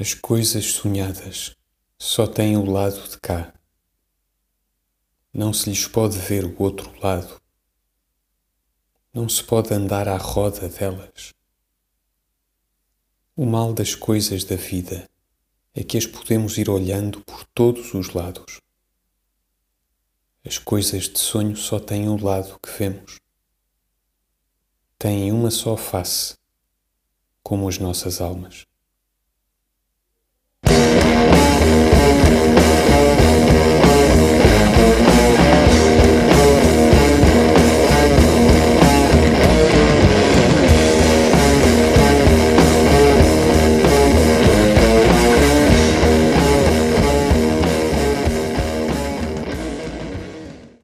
As coisas sonhadas só têm o lado de cá. Não se lhes pode ver o outro lado. Não se pode andar à roda delas. O mal das coisas da vida é que as podemos ir olhando por todos os lados. As coisas de sonho só têm o lado que vemos. Têm uma só face, como as nossas almas.